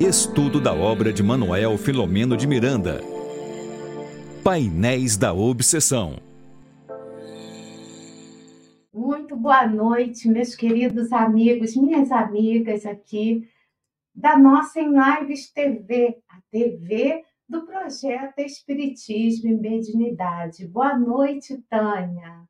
Estudo da obra de Manuel Filomeno de Miranda. Painéis da Obsessão. Muito boa noite, meus queridos amigos, minhas amigas aqui da nossa Em Lives TV, a TV do projeto Espiritismo e Mediunidade. Boa noite, Tânia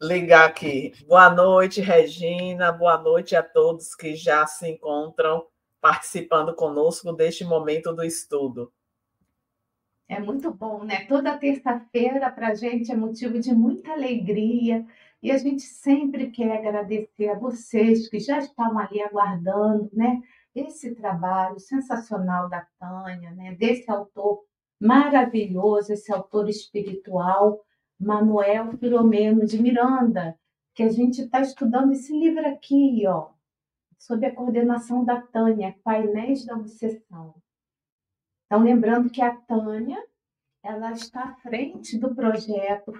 ligar aqui. Boa noite, Regina. Boa noite a todos que já se encontram participando conosco deste momento do estudo. É muito bom, né? Toda terça-feira para a gente é motivo de muita alegria e a gente sempre quer agradecer a vocês que já estão ali aguardando, né? Esse trabalho sensacional da Tânia, né? Desse autor maravilhoso, esse autor espiritual Manuel Filomeno de Miranda, que a gente está estudando esse livro aqui, ó, sob a coordenação da Tânia, Painéis da Obsessão. Então, lembrando que a Tânia, ela está à frente do projeto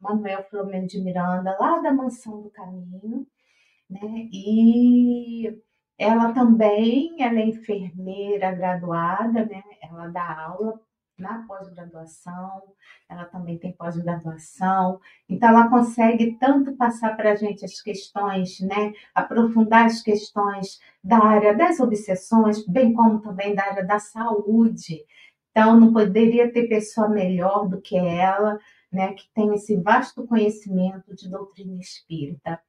Manuel Filomeno de Miranda, lá da Mansão do Caminho, né? E ela também, ela é enfermeira graduada, né? Ela dá aula na pós-graduação, ela também tem pós-graduação, então ela consegue tanto passar para a gente as questões, né, aprofundar as questões da área das obsessões, bem como também da área da saúde. Então, não poderia ter pessoa melhor do que ela, né, que tem esse vasto conhecimento de doutrina espírita.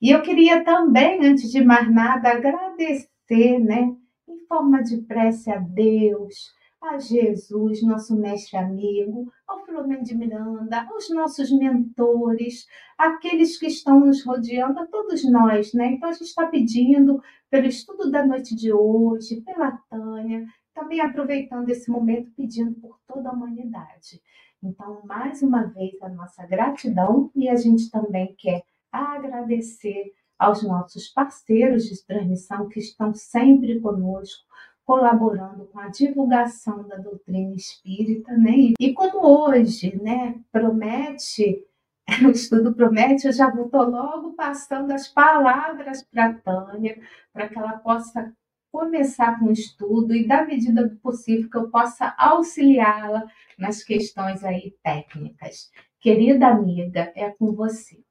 E eu queria também, antes de mais nada, agradecer, né, em forma de prece a Deus, a Jesus, nosso mestre amigo, ao Filomeno de Miranda, aos nossos mentores, aqueles que estão nos rodeando, a todos nós, né? Então a gente está pedindo pelo estudo da noite de hoje, pela Tânia, também aproveitando esse momento, pedindo por toda a humanidade. Então, mais uma vez, a nossa gratidão e a gente também quer agradecer aos nossos parceiros de transmissão que estão sempre conosco, colaborando com a divulgação da doutrina espírita, né? E como hoje, né, promete, o estudo promete, eu já estou logo passando as palavras para a Tânia, para que ela possa começar com o estudo e, da medida do possível, que eu possa auxiliá-la nas questões aí técnicas. Querida amiga, é com você.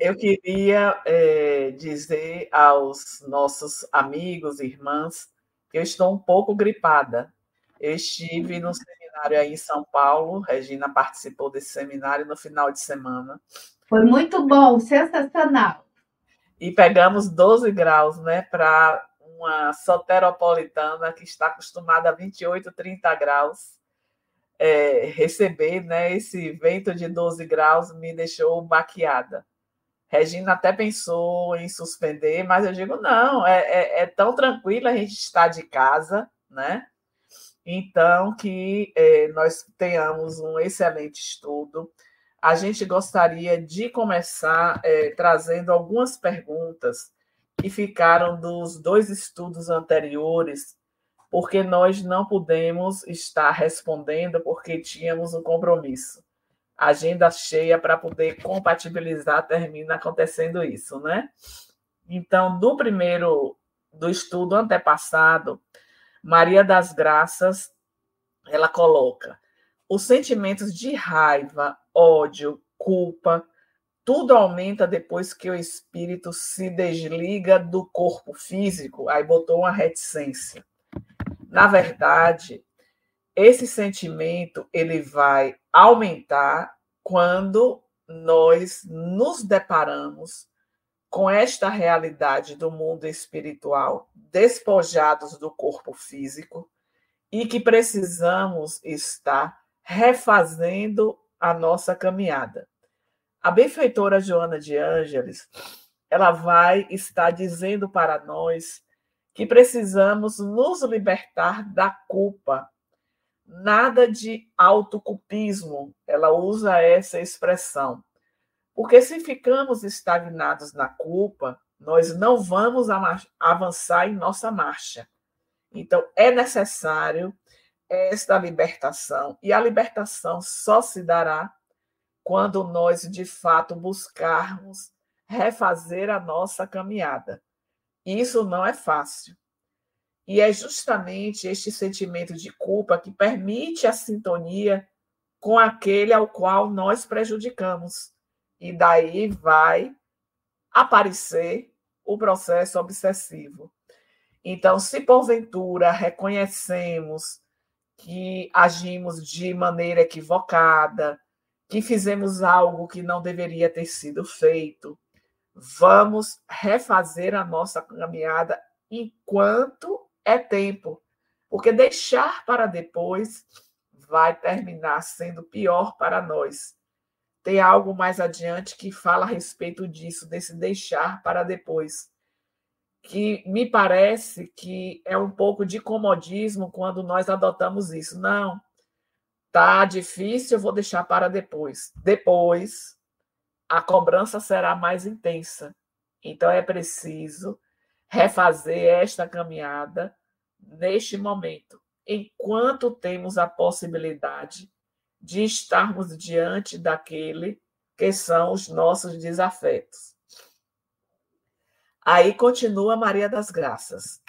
Eu queria é, dizer aos nossos amigos e irmãs que eu estou um pouco gripada. Eu estive no seminário aí em São Paulo, Regina participou desse seminário no final de semana. Foi muito bom, sensacional. E pegamos 12 graus, né, para uma soteropolitana que está acostumada a 28, 30 graus. É, receber né, esse vento de 12 graus me deixou baqueada. Regina até pensou em suspender, mas eu digo, não, é, é, é tão tranquilo a gente estar de casa, né? Então, que é, nós tenhamos um excelente estudo. A gente gostaria de começar é, trazendo algumas perguntas que ficaram dos dois estudos anteriores, porque nós não pudemos estar respondendo porque tínhamos um compromisso agenda cheia para poder compatibilizar, termina acontecendo isso, né? Então, do primeiro, do estudo antepassado, Maria das Graças, ela coloca os sentimentos de raiva, ódio, culpa, tudo aumenta depois que o espírito se desliga do corpo físico, aí botou uma reticência. Na verdade, esse sentimento ele vai aumentar quando nós nos deparamos com esta realidade do mundo espiritual, despojados do corpo físico e que precisamos estar refazendo a nossa caminhada. A benfeitora Joana de Ângeles, ela vai estar dizendo para nós que precisamos nos libertar da culpa nada de autocupismo, ela usa essa expressão. Porque se ficamos estagnados na culpa, nós não vamos avançar em nossa marcha. Então, é necessário esta libertação. E a libertação só se dará quando nós, de fato, buscarmos refazer a nossa caminhada. Isso não é fácil. E é justamente este sentimento de culpa que permite a sintonia com aquele ao qual nós prejudicamos. E daí vai aparecer o processo obsessivo. Então, se porventura reconhecemos que agimos de maneira equivocada, que fizemos algo que não deveria ter sido feito, vamos refazer a nossa caminhada enquanto é tempo, porque deixar para depois vai terminar sendo pior para nós. Tem algo mais adiante que fala a respeito disso, desse deixar para depois, que me parece que é um pouco de comodismo quando nós adotamos isso. Não, tá difícil, eu vou deixar para depois. Depois, a cobrança será mais intensa. Então é preciso refazer esta caminhada neste momento, enquanto temos a possibilidade de estarmos diante daquele que são os nossos desafetos. Aí continua Maria das Graças.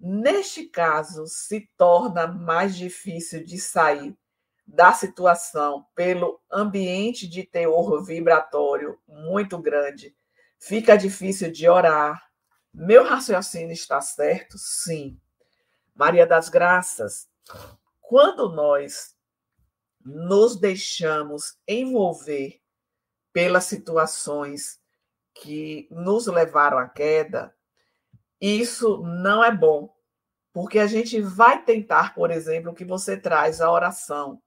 Neste caso, se torna mais difícil de sair da situação pelo ambiente de teor vibratório muito grande. Fica difícil de orar. Meu raciocínio está certo? Sim. Maria das Graças, quando nós nos deixamos envolver pelas situações que nos levaram à queda, isso não é bom, porque a gente vai tentar, por exemplo, que você traz a oração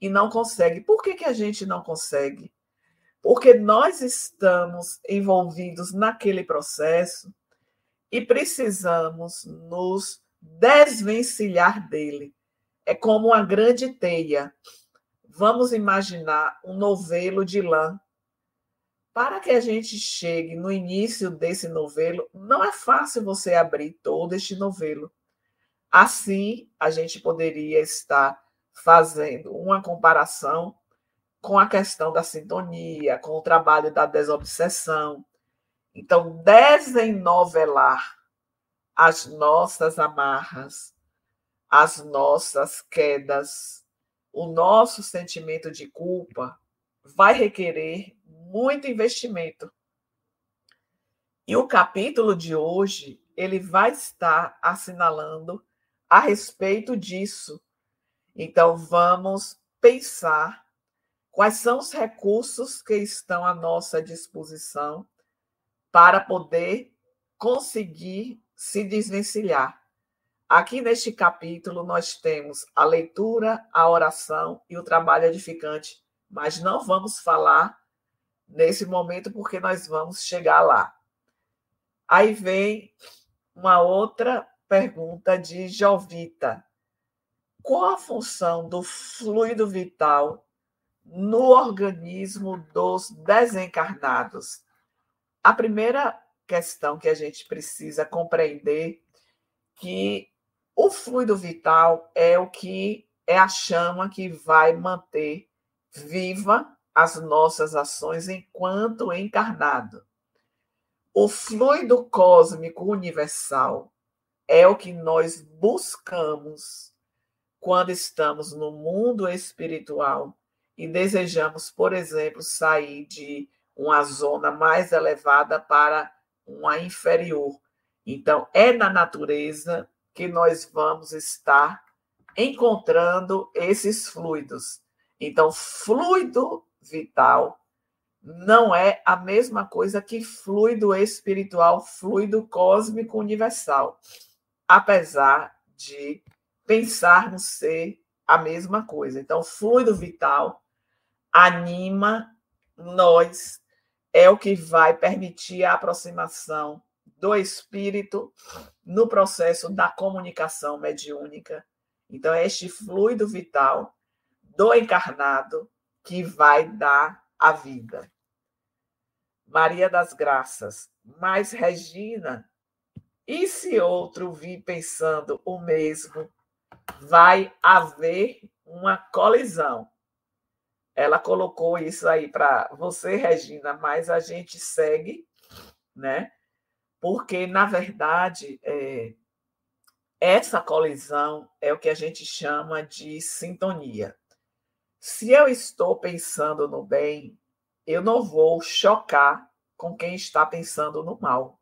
e não consegue. Por que, que a gente não consegue? Porque nós estamos envolvidos naquele processo e precisamos nos desvencilhar dele. É como uma grande teia. Vamos imaginar um novelo de lã. Para que a gente chegue no início desse novelo, não é fácil você abrir todo este novelo. Assim, a gente poderia estar fazendo uma comparação com a questão da sintonia, com o trabalho da desobsessão. Então, desenovelar as nossas amarras, as nossas quedas, o nosso sentimento de culpa vai requerer muito investimento. E o capítulo de hoje, ele vai estar assinalando a respeito disso. Então vamos pensar quais são os recursos que estão à nossa disposição para poder conseguir se desvencilhar. Aqui neste capítulo, nós temos a leitura, a oração e o trabalho edificante, mas não vamos falar nesse momento porque nós vamos chegar lá. Aí vem uma outra pergunta de Jovita. Qual a função do fluido vital no organismo dos desencarnados? A primeira questão que a gente precisa compreender que o fluido vital é o que é a chama que vai manter viva as nossas ações enquanto encarnado. O fluido cósmico universal é o que nós buscamos quando estamos no mundo espiritual e desejamos, por exemplo, sair de uma zona mais elevada para uma inferior. Então, é na natureza que nós vamos estar encontrando esses fluidos. Então, fluido vital não é a mesma coisa que fluido espiritual, fluido cósmico universal, apesar de pensarmos ser a mesma coisa. Então, fluido vital anima nós é o que vai permitir a aproximação do espírito no processo da comunicação mediúnica. Então, é este fluido vital do encarnado que vai dar a vida. Maria das Graças, mas Regina, e se outro vir pensando o mesmo, vai haver uma colisão ela colocou isso aí para você, Regina, mas a gente segue, né? porque, na verdade, é, essa colisão é o que a gente chama de sintonia. Se eu estou pensando no bem, eu não vou chocar com quem está pensando no mal.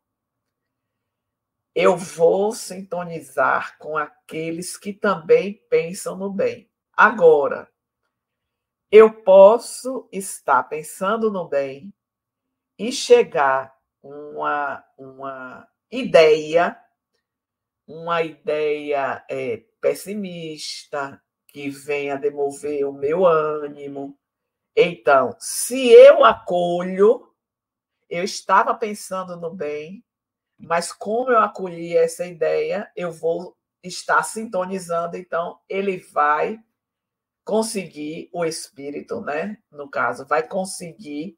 Eu vou sintonizar com aqueles que também pensam no bem. Agora, eu posso estar pensando no bem e chegar uma, uma ideia, uma ideia é, pessimista, que venha demover o meu ânimo. Então, se eu acolho, eu estava pensando no bem, mas como eu acolhi essa ideia, eu vou estar sintonizando, então ele vai conseguir o espírito, né? No caso, vai conseguir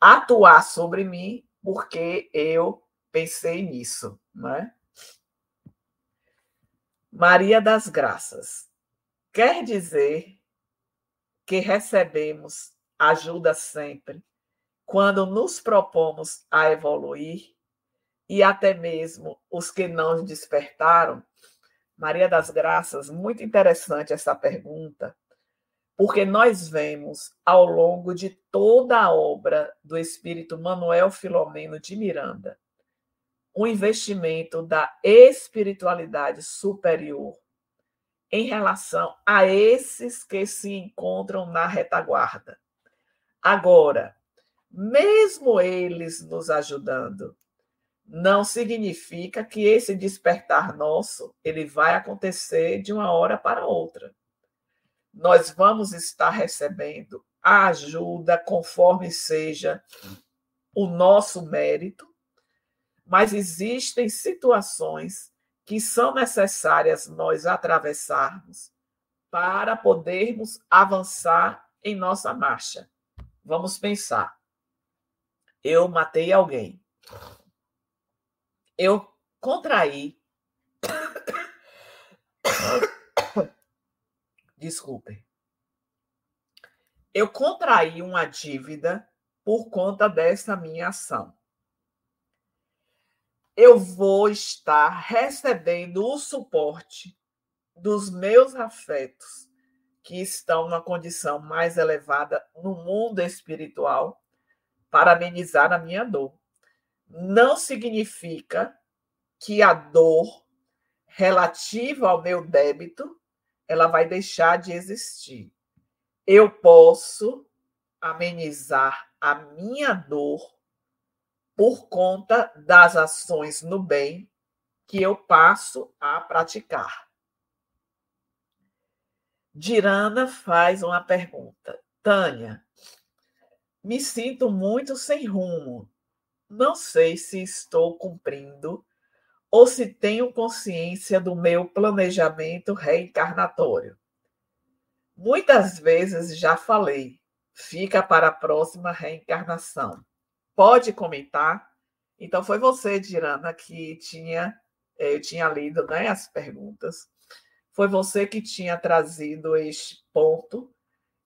atuar sobre mim porque eu pensei nisso, né? Maria das Graças. Quer dizer que recebemos ajuda sempre quando nos propomos a evoluir e até mesmo os que não despertaram? Maria das Graças, muito interessante essa pergunta, porque nós vemos ao longo de toda a obra do espírito Manuel Filomeno de Miranda um investimento da espiritualidade superior em relação a esses que se encontram na retaguarda. Agora, mesmo eles nos ajudando, não significa que esse despertar nosso ele vai acontecer de uma hora para outra nós vamos estar recebendo a ajuda conforme seja o nosso mérito, mas existem situações que são necessárias nós atravessarmos para podermos avançar em nossa marcha. Vamos pensar. Eu matei alguém. Eu contraí desculpem. Eu contraí uma dívida por conta dessa minha ação. Eu vou estar recebendo o suporte dos meus afetos que estão numa condição mais elevada no mundo espiritual para amenizar a minha dor. Não significa que a dor relativa ao meu débito ela vai deixar de existir. Eu posso amenizar a minha dor por conta das ações no bem que eu passo a praticar. Dirana faz uma pergunta. Tânia, me sinto muito sem rumo. Não sei se estou cumprindo ou se tenho consciência do meu planejamento reencarnatório. Muitas vezes já falei, fica para a próxima reencarnação. Pode comentar? Então, foi você, Dirana, que tinha, eh, eu tinha lido né, as perguntas. Foi você que tinha trazido este ponto,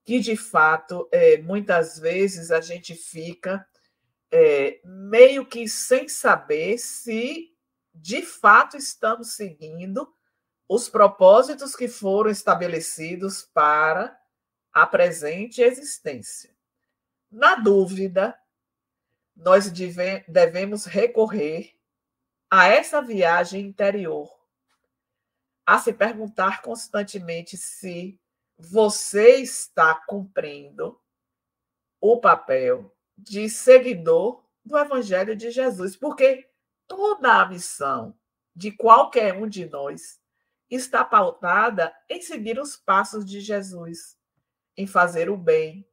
que de fato, é, muitas vezes a gente fica é, meio que sem saber se de fato estamos seguindo os propósitos que foram estabelecidos para a presente existência. Na dúvida, nós devemos recorrer a essa viagem interior, a se perguntar constantemente se você está cumprindo o papel de seguidor do Evangelho de Jesus, porque toda a missão de qualquer um de nós está pautada em seguir os passos de Jesus, em fazer o bem,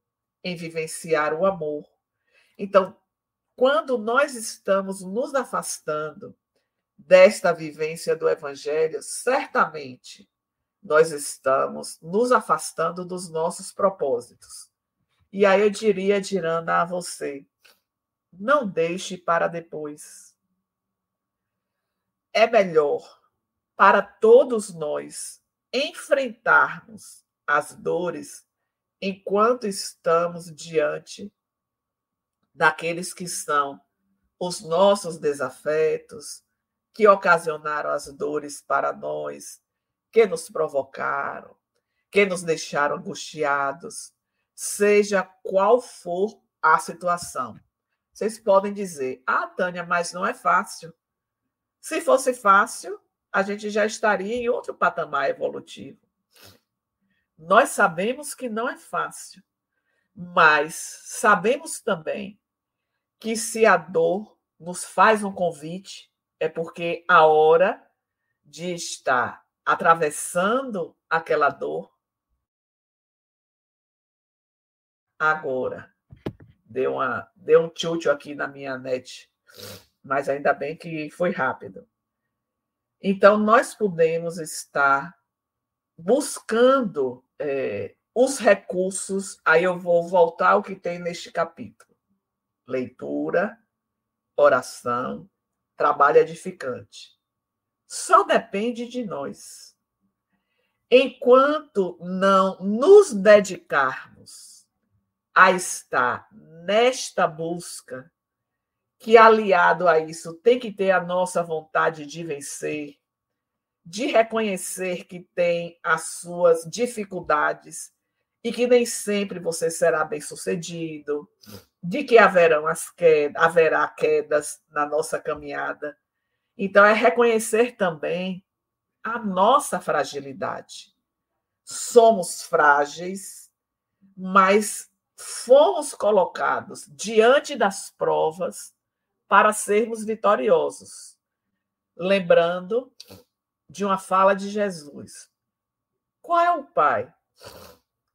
em vivenciar o amor. Então, quando nós estamos nos afastando desta vivência do Evangelho, certamente nós estamos nos afastando dos nossos propósitos. E aí eu diria, Dirana, a você: não deixe para depois é melhor para todos nós enfrentarmos as dores enquanto estamos diante daqueles que são os nossos desafetos, que ocasionaram as dores para nós, que nos provocaram, que nos deixaram angustiados, seja qual for a situação. Vocês podem dizer, ah, Tânia, mas não é fácil. Se fosse fácil, a gente já estaria em outro patamar evolutivo. Nós sabemos que não é fácil, mas sabemos também que se a dor nos faz um convite, é porque a hora de estar atravessando aquela dor agora. Deu, uma, deu um tilt aqui na minha net, mas ainda bem que foi rápido. Então, nós podemos estar buscando é, os recursos. Aí eu vou voltar ao que tem neste capítulo: leitura, oração, trabalho edificante. Só depende de nós. Enquanto não nos dedicarmos a estar nesta busca, que aliado a isso tem que ter a nossa vontade de vencer, de reconhecer que tem as suas dificuldades e que nem sempre você será bem-sucedido, de que haverão as quedas, haverá quedas na nossa caminhada. Então é reconhecer também a nossa fragilidade. Somos frágeis, mas fomos colocados diante das provas para sermos vitoriosos. Lembrando de uma fala de Jesus. Qual é o pai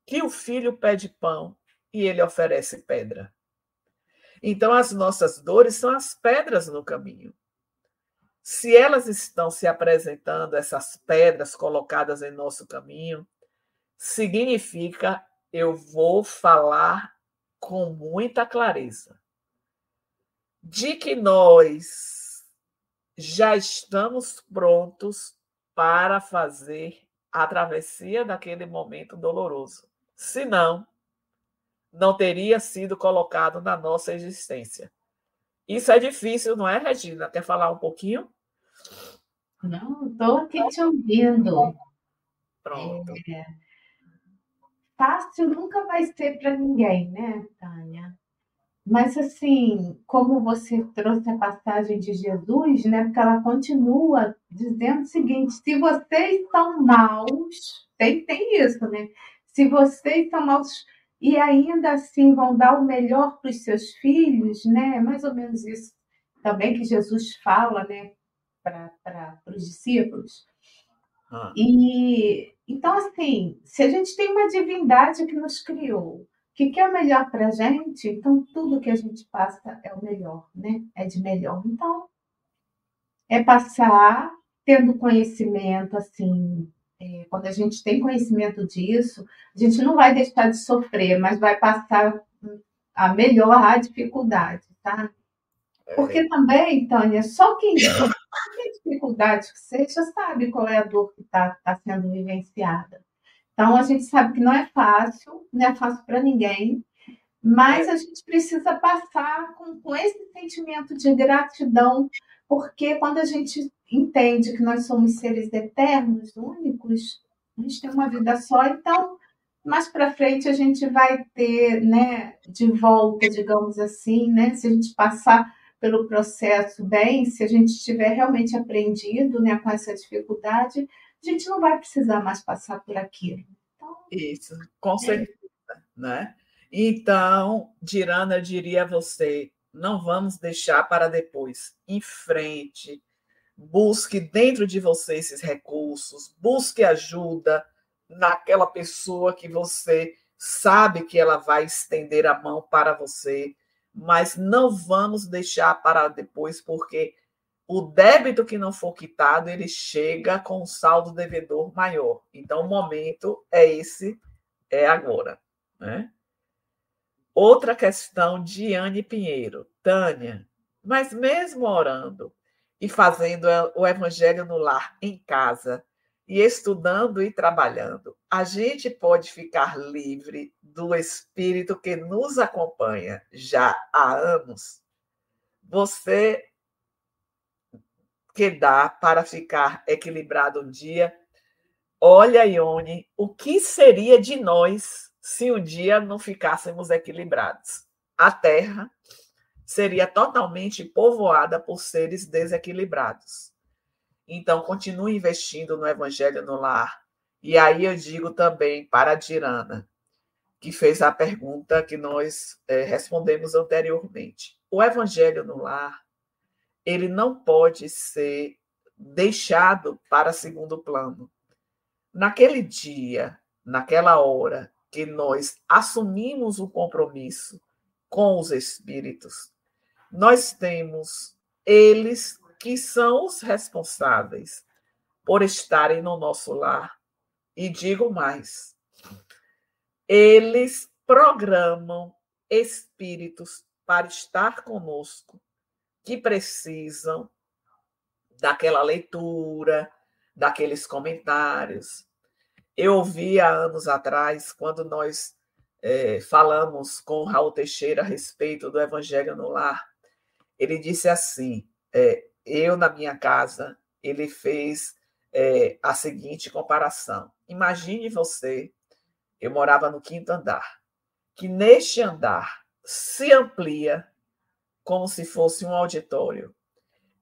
que o filho pede pão e ele oferece pedra? Então, as nossas dores são as pedras no caminho. Se elas estão se apresentando, essas pedras colocadas em nosso caminho, significa eu vou falar com muita clareza de que nós já estamos prontos para fazer a travessia daquele momento doloroso. Senão, não teria sido colocado na nossa existência. Isso é difícil, não é, Regina? Quer falar um pouquinho? Não, estou aqui te ouvindo. Pronto. É, fácil nunca vai ser para ninguém, né, Tânia? Mas assim, como você trouxe a passagem de Jesus, né? Porque ela continua dizendo o seguinte: se vocês são maus, tem, tem isso, né? Se vocês são maus e ainda assim vão dar o melhor para os seus filhos, né? Mais ou menos isso também que Jesus fala, né? Para os discípulos. Ah. E então, assim, se a gente tem uma divindade que nos criou, que quer o melhor para a gente, então tudo que a gente passa é o melhor, né? É de melhor. Então, é passar tendo conhecimento, assim, é, quando a gente tem conhecimento disso, a gente não vai deixar de sofrer, mas vai passar a melhor a dificuldade, tá? Porque é. também, Tânia, só quem tem dificuldade que seja sabe qual é a dor que está tá sendo vivenciada. Então, a gente sabe que não é fácil, não é fácil para ninguém, mas a gente precisa passar com, com esse sentimento de gratidão, porque quando a gente entende que nós somos seres eternos, únicos, a gente tem uma vida só, então mais para frente a gente vai ter, né, de volta, digamos assim, né, se a gente passar pelo processo bem, se a gente tiver realmente aprendido, né, com essa dificuldade, a gente não vai precisar mais passar por aquilo. Então, Isso, com é. certeza, é. né? Então, Dirana, eu diria a você, não vamos deixar para depois. Em frente, busque dentro de você esses recursos, busque ajuda naquela pessoa que você sabe que ela vai estender a mão para você, mas não vamos deixar para depois, porque o débito que não for quitado, ele chega com um saldo devedor maior. Então, o momento é esse, é agora. Né? Outra questão de Anne Pinheiro. Tânia, mas mesmo orando e fazendo o evangelho no lar em casa, e estudando e trabalhando, a gente pode ficar livre do espírito que nos acompanha já há anos você que dá para ficar equilibrado um dia, olha, Ione, o que seria de nós se um dia não ficássemos equilibrados? A Terra seria totalmente povoada por seres desequilibrados. Então, continue investindo no Evangelho no Lar. E aí eu digo também para a Dirana, que fez a pergunta que nós é, respondemos anteriormente. O Evangelho no Lar, ele não pode ser deixado para segundo plano. Naquele dia, naquela hora que nós assumimos o compromisso com os espíritos, nós temos eles que são os responsáveis por estarem no nosso lar. E digo mais: eles programam espíritos para estar conosco que precisam daquela leitura, daqueles comentários. Eu ouvi há anos atrás, quando nós é, falamos com Raul Teixeira a respeito do Evangelho no Lar, ele disse assim: é, eu na minha casa, ele fez é, a seguinte comparação. Imagine você, eu morava no quinto andar, que neste andar se amplia como se fosse um auditório.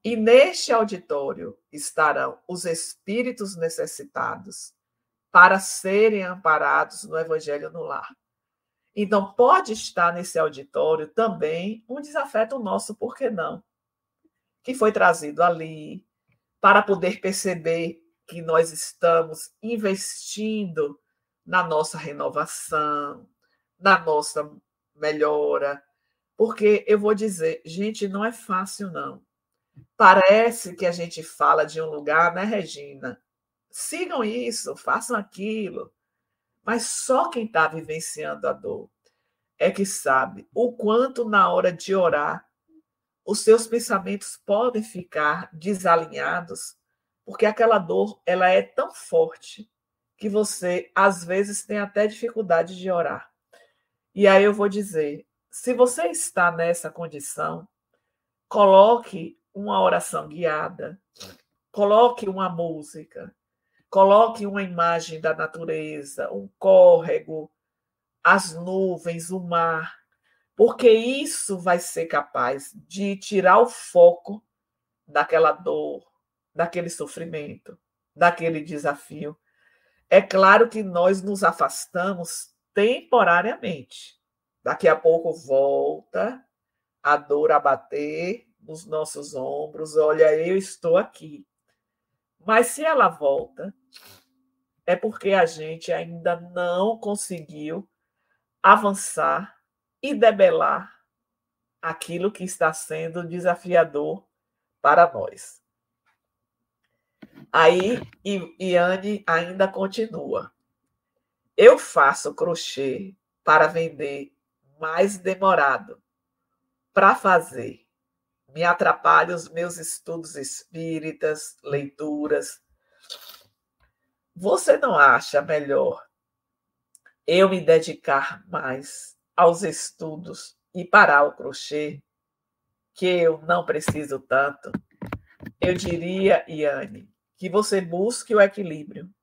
E neste auditório estarão os espíritos necessitados para serem amparados no Evangelho no Lar. Então, pode estar nesse auditório também um desafeto nosso, por que não? Que foi trazido ali para poder perceber que nós estamos investindo na nossa renovação, na nossa melhora. Porque eu vou dizer, gente, não é fácil, não. Parece que a gente fala de um lugar, né, Regina? Sigam isso, façam aquilo. Mas só quem está vivenciando a dor é que sabe o quanto, na hora de orar, os seus pensamentos podem ficar desalinhados, porque aquela dor ela é tão forte que você, às vezes, tem até dificuldade de orar. E aí eu vou dizer: se você está nessa condição, coloque uma oração guiada, coloque uma música, Coloque uma imagem da natureza, um córrego, as nuvens, o mar, porque isso vai ser capaz de tirar o foco daquela dor, daquele sofrimento, daquele desafio. É claro que nós nos afastamos temporariamente. Daqui a pouco volta a dor a bater nos nossos ombros. Olha, eu estou aqui. Mas se ela volta, é porque a gente ainda não conseguiu avançar e debelar aquilo que está sendo desafiador para nós. Aí, Iane ainda continua. Eu faço crochê para vender mais demorado. Para fazer me atrapalha os meus estudos espíritas, leituras. Você não acha melhor eu me dedicar mais aos estudos e parar o crochê, que eu não preciso tanto? Eu diria, Iane, que você busque o equilíbrio,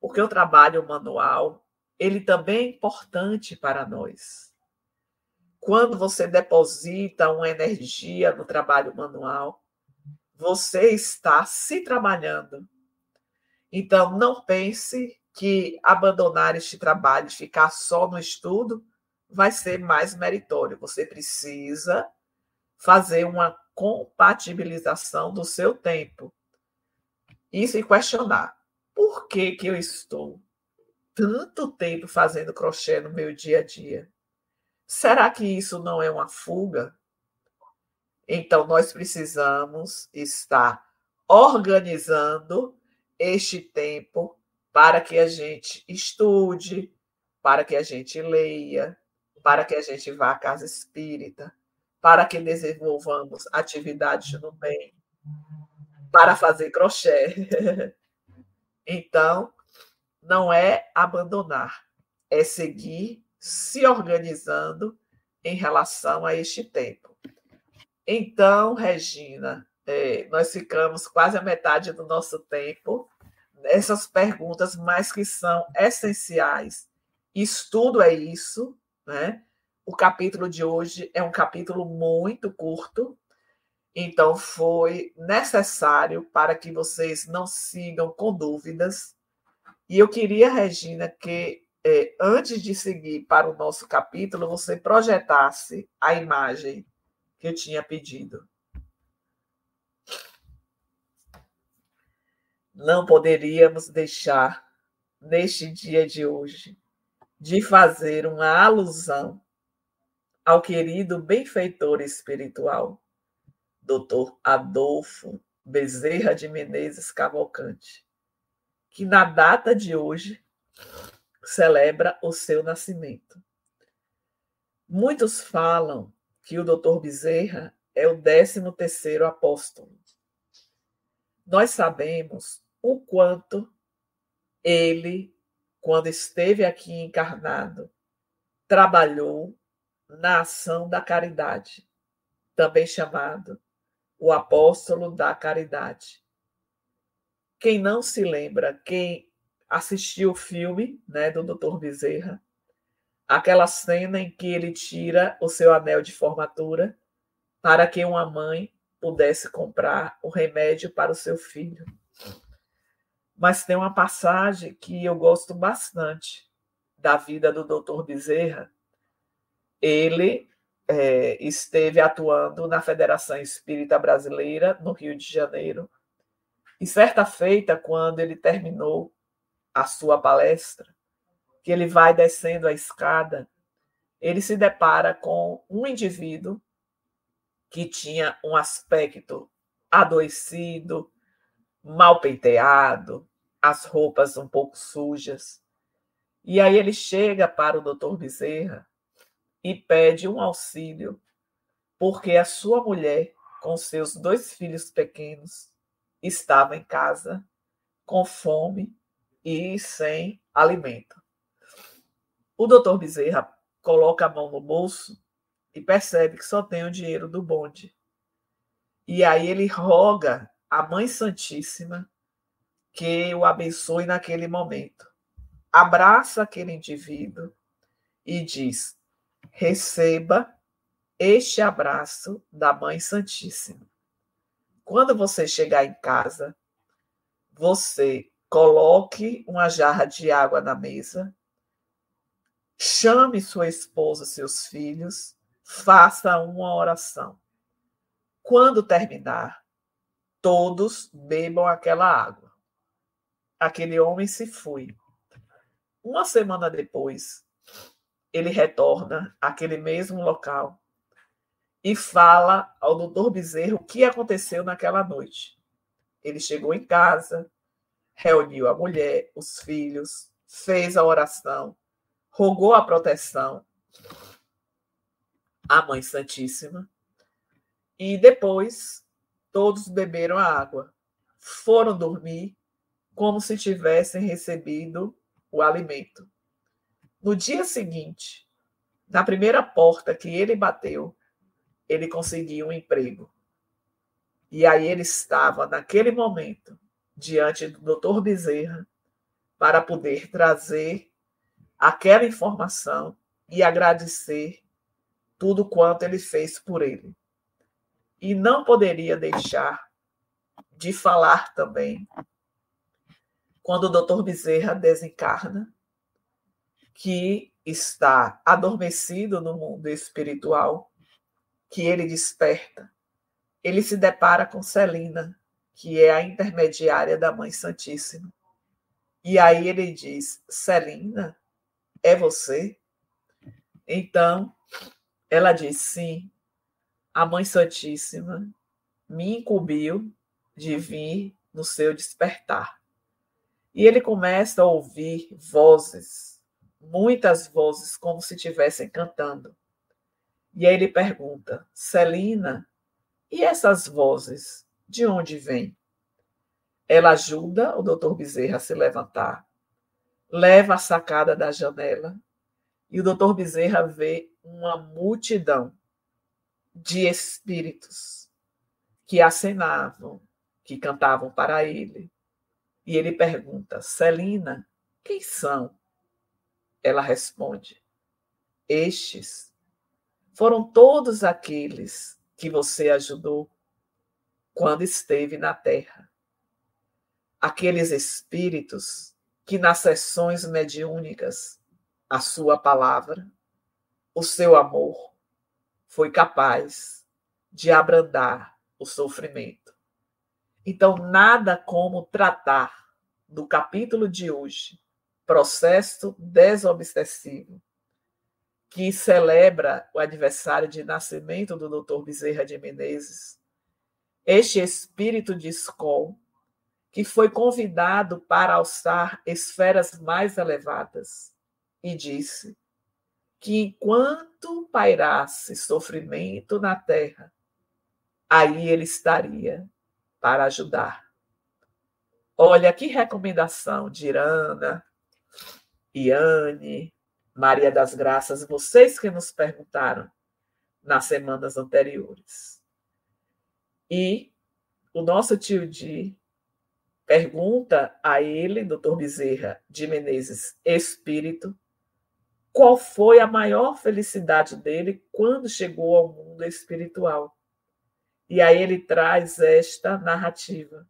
porque o trabalho manual ele também é importante para nós quando você deposita uma energia no trabalho manual, você está se trabalhando. Então, não pense que abandonar este trabalho, ficar só no estudo, vai ser mais meritório. Você precisa fazer uma compatibilização do seu tempo. E se questionar: por que, que eu estou tanto tempo fazendo crochê no meu dia a dia? Será que isso não é uma fuga? Então, nós precisamos estar organizando este tempo para que a gente estude, para que a gente leia, para que a gente vá à casa espírita, para que desenvolvamos atividades no bem, para fazer crochê. Então, não é abandonar, é seguir se organizando em relação a este tempo. Então, Regina, é, nós ficamos quase a metade do nosso tempo nessas perguntas, mas que são essenciais. Estudo é isso, né? O capítulo de hoje é um capítulo muito curto, então foi necessário para que vocês não sigam com dúvidas. E eu queria, Regina, que é, antes de seguir para o nosso capítulo, você projetasse a imagem que eu tinha pedido. Não poderíamos deixar, neste dia de hoje, de fazer uma alusão ao querido benfeitor espiritual, Dr. Adolfo Bezerra de Menezes Cavalcante, que na data de hoje celebra o seu nascimento. Muitos falam que o doutor Bezerra é o 13 terceiro apóstolo. Nós sabemos o quanto ele, quando esteve aqui encarnado, trabalhou na ação da caridade, também chamado o apóstolo da caridade. Quem não se lembra, quem assistiu o filme né, do Dr. Bezerra, aquela cena em que ele tira o seu anel de formatura para que uma mãe pudesse comprar o remédio para o seu filho. Mas tem uma passagem que eu gosto bastante da vida do Dr. Bezerra. Ele é, esteve atuando na Federação Espírita Brasileira, no Rio de Janeiro, e certa feita, quando ele terminou a sua palestra, que ele vai descendo a escada, ele se depara com um indivíduo que tinha um aspecto adoecido, mal penteado, as roupas um pouco sujas. E aí ele chega para o doutor Bezerra e pede um auxílio, porque a sua mulher, com seus dois filhos pequenos, estava em casa com fome e sem alimento. O doutor Bezerra coloca a mão no bolso e percebe que só tem o dinheiro do bonde. E aí ele roga à Mãe Santíssima que o abençoe naquele momento. Abraça aquele indivíduo e diz: receba este abraço da Mãe Santíssima. Quando você chegar em casa, você coloque uma jarra de água na mesa, chame sua esposa, seus filhos, faça uma oração. Quando terminar, todos bebam aquela água. Aquele homem se foi. Uma semana depois, ele retorna àquele mesmo local e fala ao doutor Bezerro o que aconteceu naquela noite. Ele chegou em casa, reuniu a mulher, os filhos, fez a oração, rogou a proteção à Mãe Santíssima e depois todos beberam a água, foram dormir como se tivessem recebido o alimento. No dia seguinte, na primeira porta que ele bateu, ele conseguiu um emprego. E aí ele estava, naquele momento, diante do doutor Bezerra, para poder trazer aquela informação e agradecer tudo quanto ele fez por ele. E não poderia deixar de falar também, quando o doutor Bezerra desencarna, que está adormecido no mundo espiritual, que ele desperta. Ele se depara com Celina, que é a intermediária da Mãe Santíssima. E aí ele diz: Celina, é você? Então, ela diz: sim, a Mãe Santíssima me incumbiu de vir no seu despertar. E ele começa a ouvir vozes muitas vozes, como se estivessem cantando. E aí ele pergunta: Celina, e essas vozes, de onde vêm? Ela ajuda o doutor Bezerra a se levantar, leva a sacada da janela e o doutor Bezerra vê uma multidão de espíritos que acenavam, que cantavam para ele. E ele pergunta: Celina, quem são? Ela responde: Estes foram todos aqueles que você ajudou quando esteve na terra. Aqueles espíritos que nas sessões mediúnicas a sua palavra, o seu amor, foi capaz de abrandar o sofrimento. Então, nada como tratar do capítulo de hoje, processo desobsessivo, que celebra o aniversário de nascimento do Dr. Bezerra de Menezes, este espírito de escola que foi convidado para alçar esferas mais elevadas, e disse que enquanto pairasse sofrimento na terra, aí ele estaria para ajudar. Olha que recomendação de Irana, Iane, Maria das Graças, vocês que nos perguntaram nas semanas anteriores. E o nosso tio Di pergunta a ele, doutor Bezerra de Menezes, espírito, qual foi a maior felicidade dele quando chegou ao mundo espiritual. E aí ele traz esta narrativa,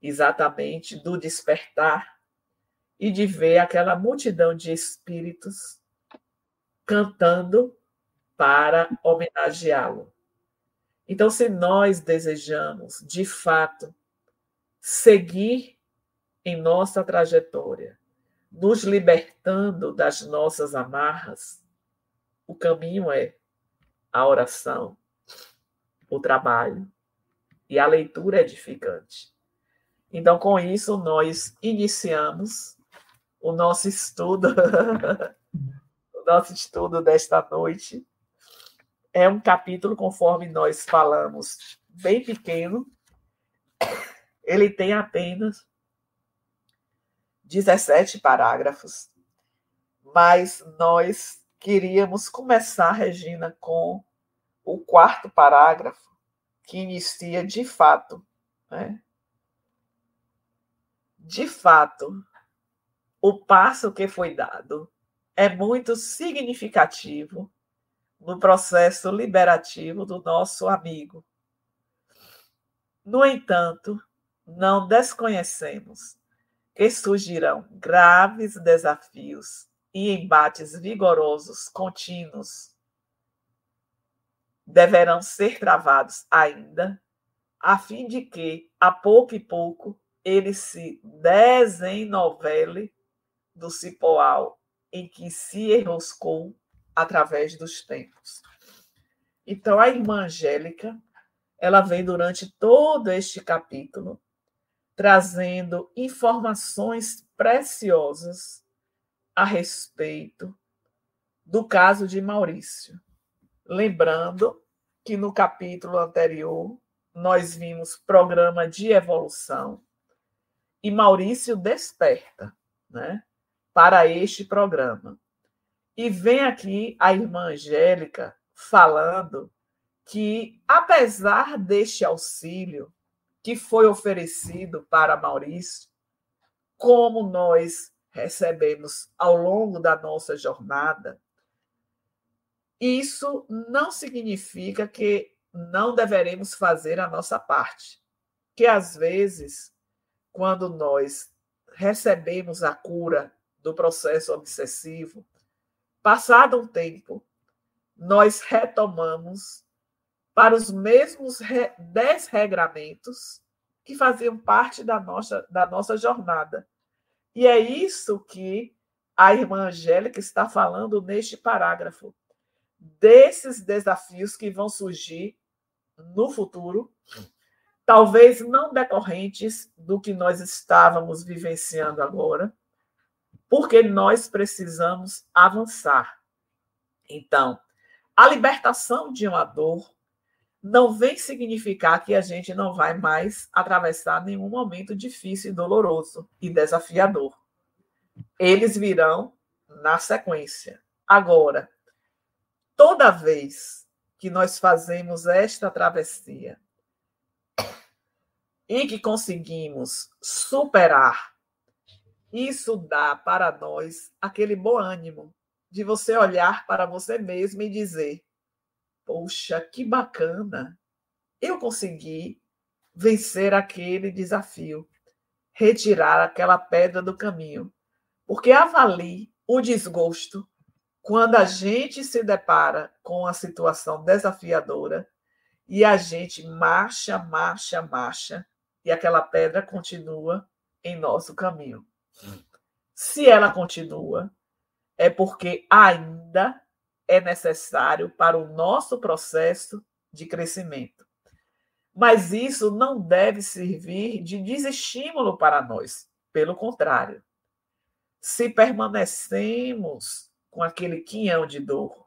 exatamente do despertar e de ver aquela multidão de espíritos cantando para homenageá-lo. Então, se nós desejamos, de fato, seguir em nossa trajetória, nos libertando das nossas amarras, o caminho é a oração, o trabalho e a leitura edificante. Então, com isso, nós iniciamos o nosso estudo, o nosso estudo desta noite. É um capítulo, conforme nós falamos, bem pequeno. Ele tem apenas 17 parágrafos, mas nós queríamos começar, Regina, com o quarto parágrafo, que inicia de fato, né? De fato, o passo que foi dado é muito significativo no processo liberativo do nosso amigo. No entanto, não desconhecemos que surgirão graves desafios e embates vigorosos contínuos deverão ser travados ainda, a fim de que, a pouco e pouco, ele se desennovele do cipoal em que se enroscou através dos tempos. Então, a irmã Angélica, ela vem durante todo este capítulo trazendo informações preciosas a respeito do caso de Maurício. Lembrando que no capítulo anterior nós vimos programa de evolução e Maurício desperta, né, para este programa. E vem aqui a irmã Angélica falando que apesar deste auxílio que foi oferecido para Maurício, como nós recebemos ao longo da nossa jornada, isso não significa que não deveremos fazer a nossa parte. Que às vezes, quando nós recebemos a cura do processo obsessivo, passado um tempo, nós retomamos para os mesmos desregramentos que faziam parte da nossa, da nossa jornada. E é isso que a irmã Angélica está falando neste parágrafo, desses desafios que vão surgir no futuro, talvez não decorrentes do que nós estávamos vivenciando agora, porque nós precisamos avançar. Então, a libertação de uma dor não vem significar que a gente não vai mais atravessar nenhum momento difícil doloroso e desafiador. Eles virão na sequência. Agora, toda vez que nós fazemos esta travessia e que conseguimos superar, isso dá para nós aquele bom ânimo de você olhar para você mesmo e dizer: Poxa, que bacana! Eu consegui vencer aquele desafio, retirar aquela pedra do caminho. Porque avalie o desgosto quando a gente se depara com a situação desafiadora e a gente marcha, marcha, marcha e aquela pedra continua em nosso caminho. Se ela continua, é porque ainda é necessário para o nosso processo de crescimento. Mas isso não deve servir de desestímulo para nós. Pelo contrário, se permanecemos com aquele quinhão de dor,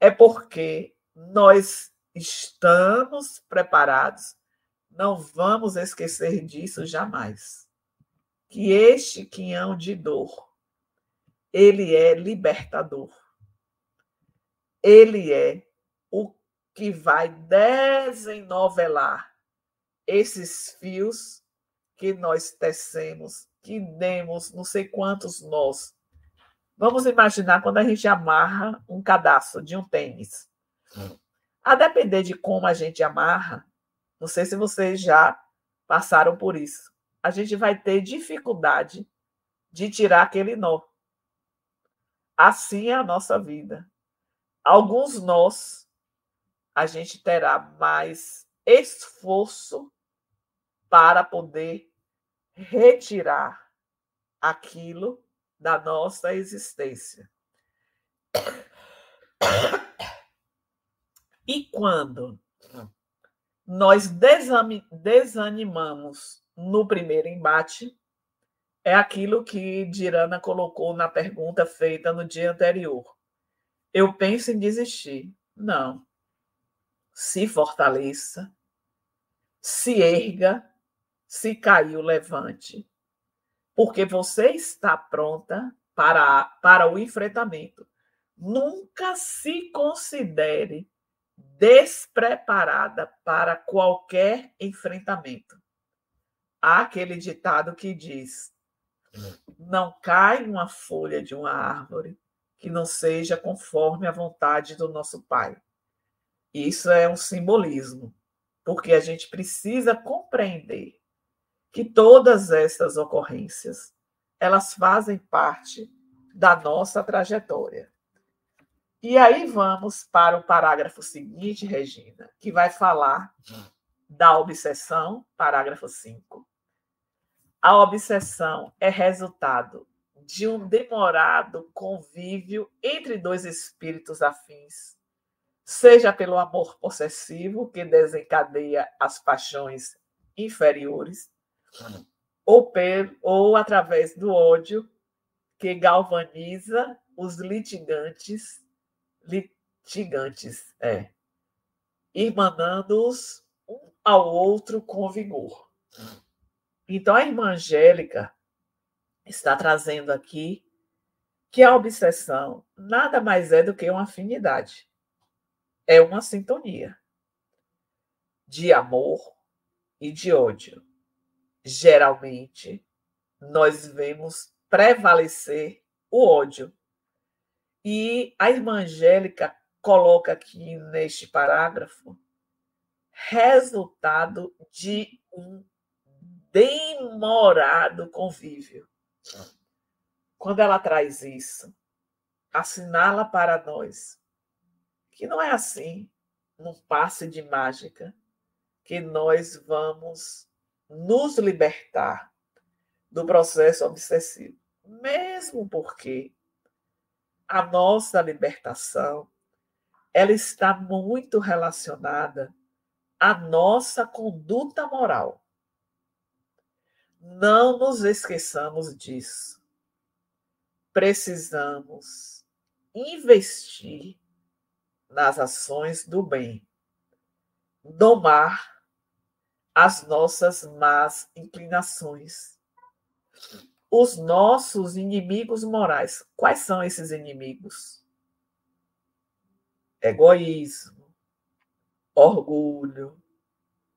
é porque nós estamos preparados, não vamos esquecer disso jamais. Que este quinhão de dor, ele é libertador. Ele é o que vai desenovelar esses fios que nós tecemos, que demos não sei quantos nós Vamos imaginar quando a gente amarra um cadastro de um tênis. A depender de como a gente amarra, não sei se vocês já passaram por isso, a gente vai ter dificuldade de tirar aquele nó. Assim é a nossa vida. Alguns nós a gente terá mais esforço para poder retirar aquilo da nossa existência. E quando nós desanimamos no primeiro embate, é aquilo que Dirana colocou na pergunta feita no dia anterior. Eu penso em desistir. Não. Se fortaleça, se erga, se caiu, levante porque você está pronta para, para o enfrentamento. Nunca se considere despreparada para qualquer enfrentamento. Há aquele ditado que diz: não cai uma folha de uma árvore que não seja conforme a vontade do nosso Pai. Isso é um simbolismo, porque a gente precisa compreender que todas essas ocorrências elas fazem parte da nossa trajetória. E aí vamos para o parágrafo seguinte, Regina, que vai falar da obsessão, parágrafo 5. A obsessão é resultado de um demorado convívio entre dois espíritos afins, seja pelo amor possessivo, que desencadeia as paixões inferiores, ou, ou através do ódio que galvaniza os litigantes, litigantes, é, irmanando-os um ao outro com vigor. Então, a irmã Angélica está trazendo aqui que a obsessão nada mais é do que uma afinidade, é uma sintonia de amor e de ódio geralmente nós vemos prevalecer o ódio. E a irmã Angélica coloca aqui neste parágrafo resultado de um demorado convívio. Quando ela traz isso, assinala para nós que não é assim, num passe de mágica, que nós vamos nos libertar do processo obsessivo. Mesmo porque a nossa libertação ela está muito relacionada à nossa conduta moral. Não nos esqueçamos disso. Precisamos investir nas ações do bem, domar as nossas más inclinações. Os nossos inimigos morais. Quais são esses inimigos? Egoísmo, orgulho,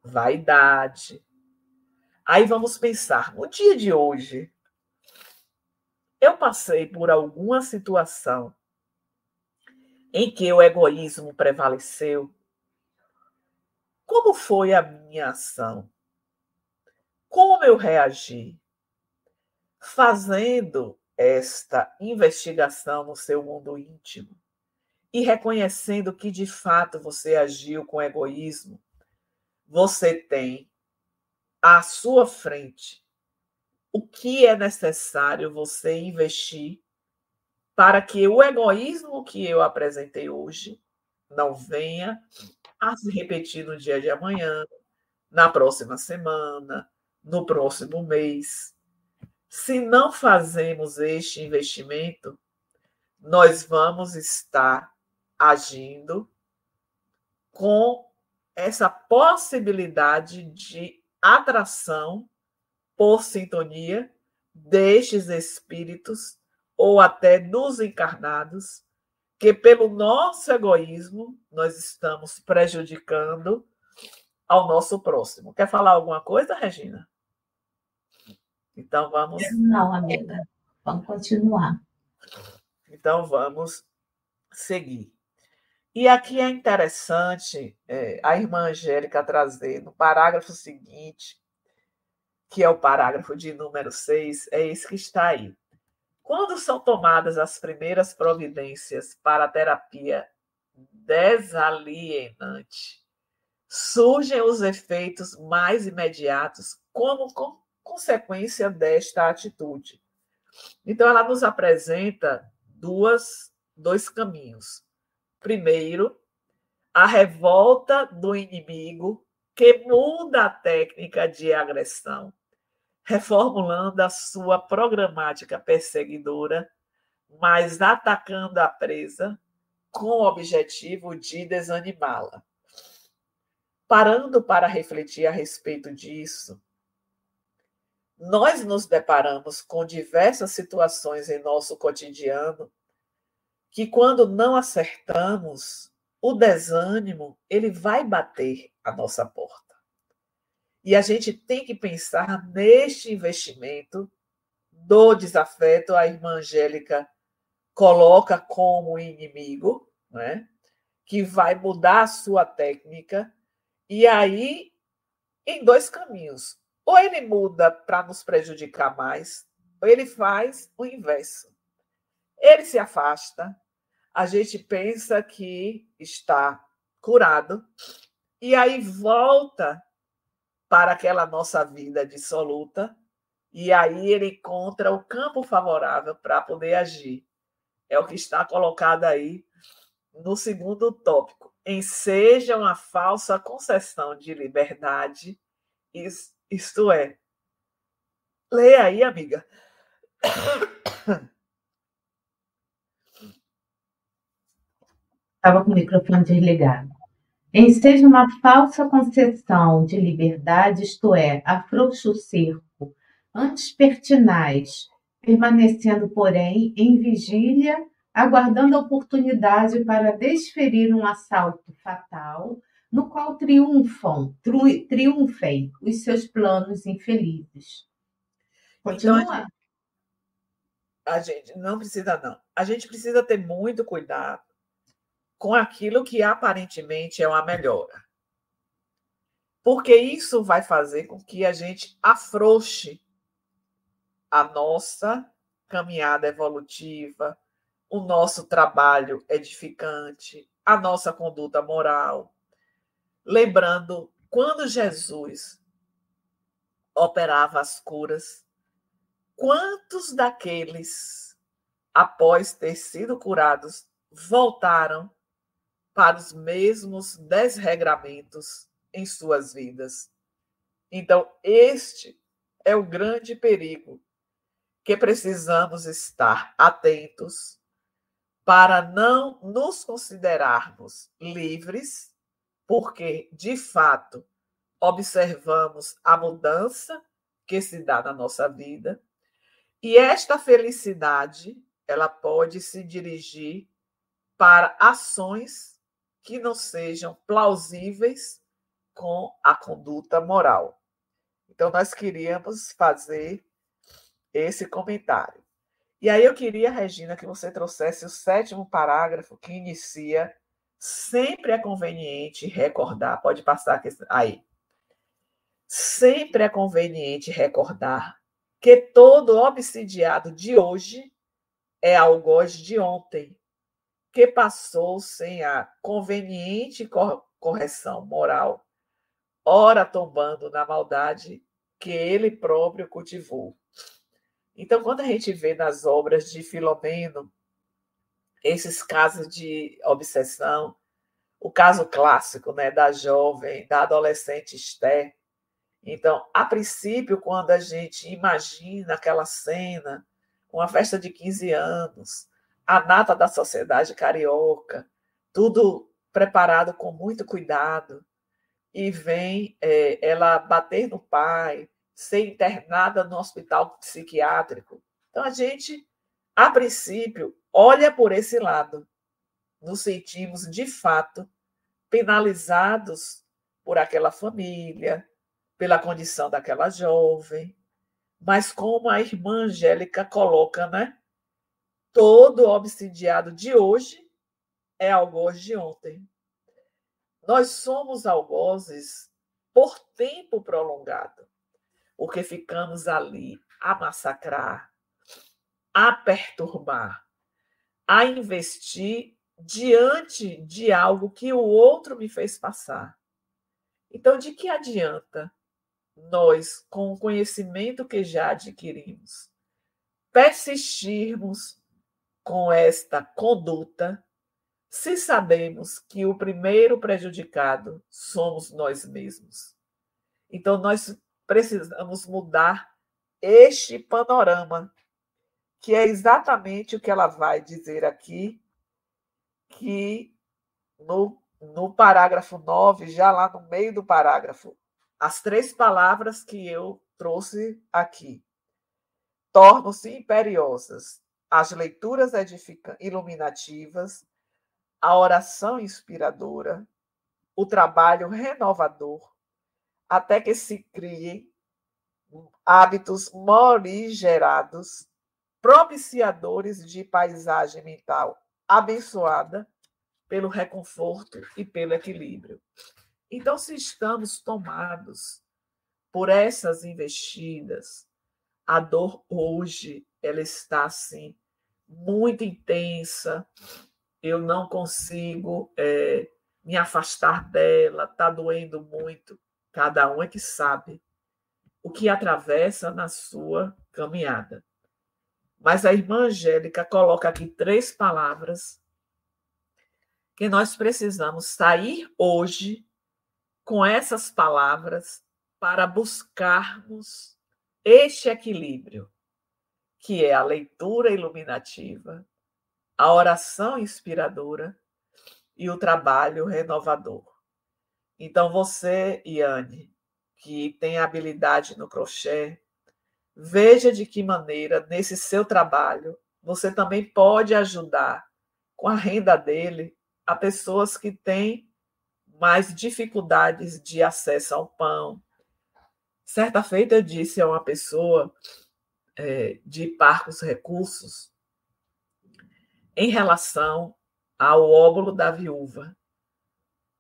vaidade. Aí vamos pensar, no dia de hoje, eu passei por alguma situação em que o egoísmo prevaleceu. Como foi a minha ação? Como eu reagi? Fazendo esta investigação no seu mundo íntimo e reconhecendo que de fato você agiu com egoísmo, você tem à sua frente o que é necessário você investir para que o egoísmo que eu apresentei hoje não venha a se repetir no dia de amanhã, na próxima semana, no próximo mês. Se não fazemos este investimento, nós vamos estar agindo com essa possibilidade de atração por sintonia destes espíritos ou até dos encarnados, que pelo nosso egoísmo nós estamos prejudicando ao nosso próximo. Quer falar alguma coisa, Regina? Então vamos. Não, amiga. Vamos continuar. Então vamos seguir. E aqui é interessante é, a irmã Angélica trazer no parágrafo seguinte que é o parágrafo de número 6, é esse que está aí. Quando são tomadas as primeiras providências para a terapia desalienante, surgem os efeitos mais imediatos como consequência desta atitude. Então, ela nos apresenta duas, dois caminhos. Primeiro, a revolta do inimigo que muda a técnica de agressão reformulando a sua programática perseguidora, mas atacando a presa com o objetivo de desanimá-la. Parando para refletir a respeito disso, nós nos deparamos com diversas situações em nosso cotidiano que quando não acertamos, o desânimo ele vai bater a nossa porta. E a gente tem que pensar neste investimento do desafeto. A irmã Angélica coloca como inimigo, né? que vai mudar a sua técnica, e aí em dois caminhos. Ou ele muda para nos prejudicar mais, ou ele faz o inverso. Ele se afasta, a gente pensa que está curado, e aí volta para aquela nossa vida dissoluta, e aí ele encontra o campo favorável para poder agir. É o que está colocado aí no segundo tópico. Enseja uma falsa concessão de liberdade, isto é. Leia aí, amiga. Estava com o microfone desligado enseja uma falsa concessão de liberdade, isto é, afrouxa o cerco, antes pertinaz, permanecendo, porém, em vigília, aguardando a oportunidade para desferir um assalto fatal, no qual triunfam, tri, triunfem os seus planos infelizes. Continua. Então, a, gente, a gente não precisa, não. A gente precisa ter muito cuidado com aquilo que aparentemente é uma melhora. Porque isso vai fazer com que a gente afrouxe a nossa caminhada evolutiva, o nosso trabalho edificante, a nossa conduta moral. Lembrando, quando Jesus operava as curas, quantos daqueles, após ter sido curados, voltaram para os mesmos desregramentos em suas vidas. Então, este é o grande perigo que precisamos estar atentos para não nos considerarmos livres, porque, de fato, observamos a mudança que se dá na nossa vida, e esta felicidade, ela pode se dirigir para ações que não sejam plausíveis com a conduta moral. Então, nós queríamos fazer esse comentário. E aí eu queria, Regina, que você trouxesse o sétimo parágrafo que inicia sempre é conveniente recordar, pode passar aí. Sempre é conveniente recordar que todo obsidiado de hoje é algoz de ontem, que passou sem a conveniente correção moral, ora tombando na maldade que ele próprio cultivou. Então, quando a gente vê nas obras de Filomeno esses casos de obsessão, o caso clássico né, da jovem, da adolescente Esther. Então, a princípio, quando a gente imagina aquela cena, uma festa de 15 anos, a nata da sociedade carioca, tudo preparado com muito cuidado, e vem é, ela bater no pai, ser internada no hospital psiquiátrico. Então, a gente, a princípio, olha por esse lado. Nos sentimos, de fato, penalizados por aquela família, pela condição daquela jovem. Mas como a irmã Angélica coloca, né? Todo obsidiado de hoje é algoz de ontem. Nós somos algozes por tempo prolongado, porque ficamos ali a massacrar, a perturbar, a investir diante de algo que o outro me fez passar. Então, de que adianta nós, com o conhecimento que já adquirimos, persistirmos com esta conduta, se sabemos que o primeiro prejudicado somos nós mesmos? Então, nós precisamos mudar este panorama, que é exatamente o que ela vai dizer aqui que no, no parágrafo 9, já lá no meio do parágrafo, as três palavras que eu trouxe aqui tornam-se imperiosas as leituras iluminativas, a oração inspiradora, o trabalho renovador, até que se criem hábitos morigerados, propiciadores de paisagem mental abençoada pelo reconforto e pelo equilíbrio. Então, se estamos tomados por essas investidas, a dor hoje ela está assim muito intensa. Eu não consigo é, me afastar dela, está doendo muito. Cada um é que sabe o que atravessa na sua caminhada. Mas a irmã Angélica coloca aqui três palavras que nós precisamos sair hoje com essas palavras para buscarmos este equilíbrio, que é a leitura iluminativa, a oração inspiradora e o trabalho renovador. Então, você, Iane, que tem habilidade no crochê, Veja de que maneira, nesse seu trabalho, você também pode ajudar com a renda dele a pessoas que têm mais dificuldades de acesso ao pão. Certa feita eu disse a uma pessoa é, de parcos recursos em relação ao óbolo da viúva,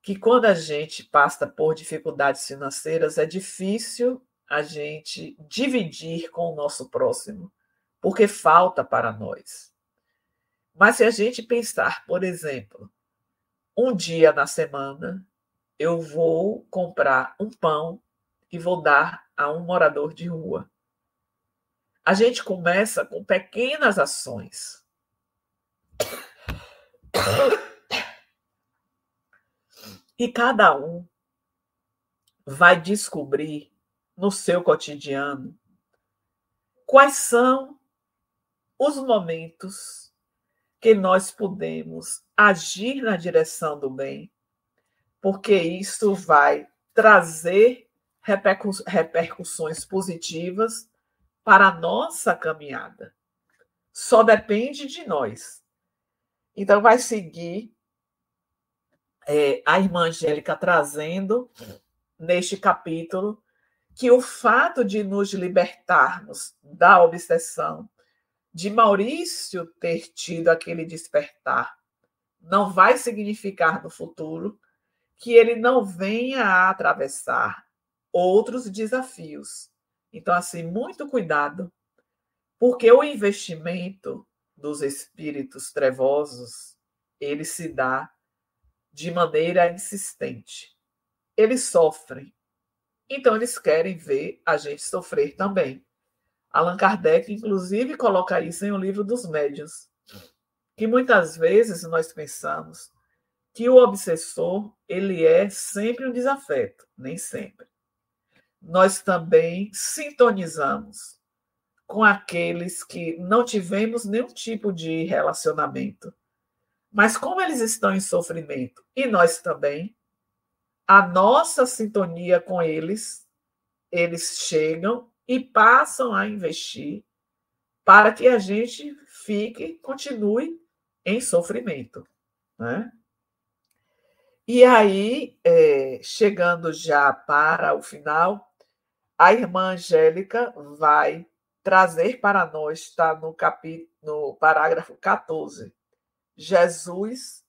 que quando a gente passa por dificuldades financeiras é difícil a gente dividir com o nosso próximo, porque falta para nós. Mas se a gente pensar, por exemplo, um dia na semana, eu vou comprar um pão e vou dar a um morador de rua. A gente começa com pequenas ações. E cada um vai descobrir no seu cotidiano? Quais são os momentos que nós podemos agir na direção do bem? Porque isso vai trazer repercussões positivas para a nossa caminhada. Só depende de nós. Então, vai seguir é, a irmã Angélica trazendo neste capítulo que o fato de nos libertarmos da obsessão, de Maurício ter tido aquele despertar, não vai significar no futuro que ele não venha a atravessar outros desafios. Então, assim, muito cuidado, porque o investimento dos espíritos trevosos, ele se dá de maneira insistente. Eles sofrem. Então, eles querem ver a gente sofrer também. Allan Kardec, inclusive, coloca isso em O Livro dos Médios, que muitas vezes nós pensamos que o obsessor ele é sempre um desafeto, nem sempre. Nós também sintonizamos com aqueles que não tivemos nenhum tipo de relacionamento. Mas como eles estão em sofrimento e nós também, a nossa sintonia com eles, eles chegam e passam a investir para que a gente fique, continue em sofrimento. Né? E aí, é, chegando já para o final, a irmã Angélica vai trazer para nós, está no, capítulo, no parágrafo 14, Jesus,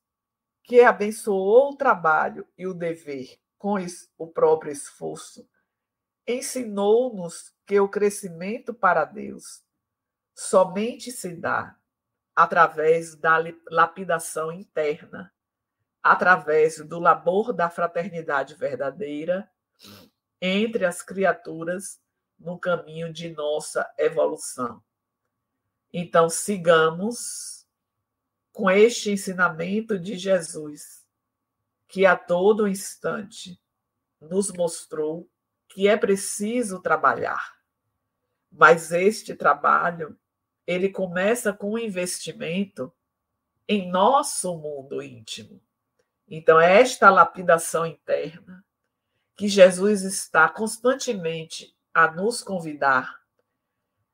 que abençoou o trabalho e o dever com o próprio esforço, ensinou-nos que o crescimento para Deus somente se dá através da lapidação interna através do labor da fraternidade verdadeira entre as criaturas no caminho de nossa evolução. Então, sigamos com este ensinamento de Jesus, que a todo instante nos mostrou que é preciso trabalhar. Mas este trabalho, ele começa com um investimento em nosso mundo íntimo. Então, é esta lapidação interna que Jesus está constantemente a nos convidar.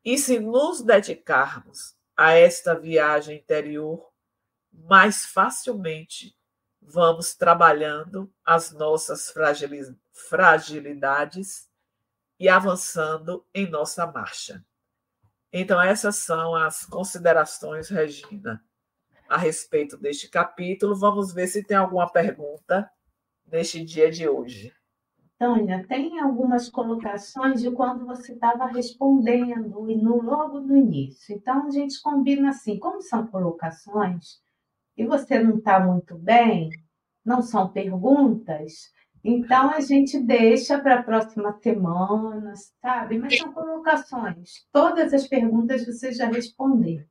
E se nos dedicarmos a esta viagem interior, mais facilmente vamos trabalhando as nossas fragilidades e avançando em nossa marcha. Então, essas são as considerações, Regina, a respeito deste capítulo. Vamos ver se tem alguma pergunta neste dia de hoje. Tânia, tem algumas colocações de quando você estava respondendo e no, logo no início. Então a gente combina assim, como são colocações e você não está muito bem, não são perguntas, então a gente deixa para a próxima semana, sabe? Mas são colocações. Todas as perguntas você já respondeu.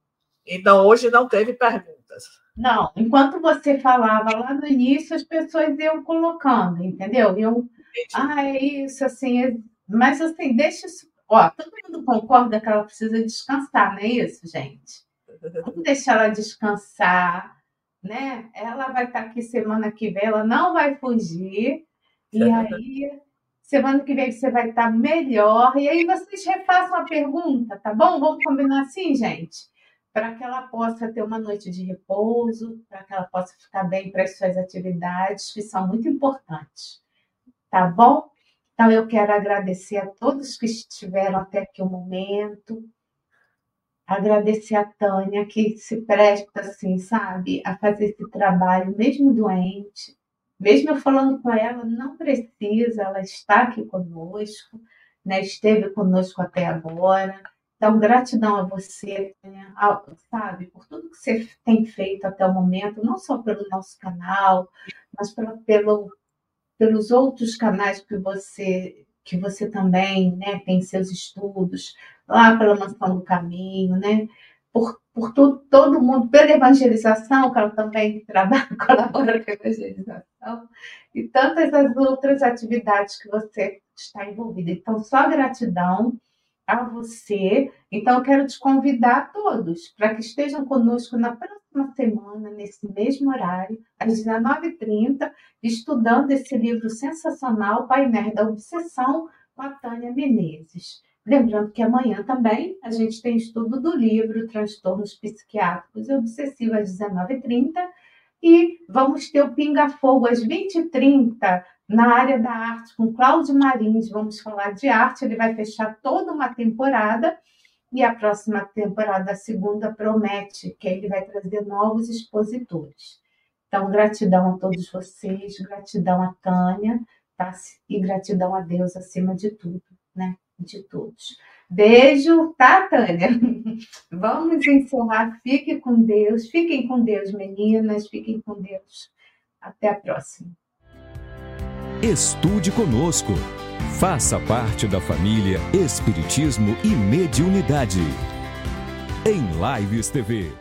Então hoje não teve pergunta. Não, enquanto você falava lá no início, as pessoas iam colocando, entendeu? Iam, ah, é isso, assim, é... mas assim, deixa isso. Ó, todo mundo concorda que ela precisa descansar, não é isso, gente? Vamos deixar ela descansar, né? Ela vai estar aqui semana que vem, ela não vai fugir, e aí semana que vem você vai estar melhor, e aí vocês refaçam a pergunta, tá bom? Vamos combinar assim, gente? para que ela possa ter uma noite de repouso, para que ela possa ficar bem para as suas atividades, que são muito importantes. Tá bom? Então, eu quero agradecer a todos que estiveram até aqui o momento. Agradecer a Tânia, que se presta, assim, sabe, a fazer esse trabalho, mesmo doente. Mesmo eu falando com ela, não precisa, ela está aqui conosco, né? esteve conosco até agora então, gratidão a você, né? sabe, por tudo que você tem feito até o momento, não só pelo nosso canal, mas pelo, pelo, pelos outros canais que você que você também né, tem seus estudos, lá pela Mansão do Caminho, né? Por, por tudo, todo mundo, pela evangelização, que ela também trabalha, colabora com a evangelização, e tantas as outras atividades que você está envolvida. Então, só gratidão a você. Então, eu quero te convidar a todos para que estejam conosco na próxima semana, nesse mesmo horário, às 19h30, estudando esse livro sensacional, Painel da Obsessão, com a Tânia Menezes. Lembrando que amanhã também a gente tem estudo do livro Transtornos Psiquiátricos e Obsessivos às 19h30. E vamos ter o Pinga Fogo às 20h30 na área da arte com Cláudio Marins. Vamos falar de arte. Ele vai fechar toda uma temporada e a próxima temporada, a segunda, promete que ele vai trazer novos expositores. Então, gratidão a todos vocês, gratidão a Tânia, tá? E gratidão a Deus acima de tudo, né? De todos. Beijo, tá, Tânia? Vamos encerrar. Fique com Deus. Fiquem com Deus, meninas. Fiquem com Deus. Até a próxima. Estude conosco. Faça parte da família Espiritismo e Mediunidade. Em Lives TV.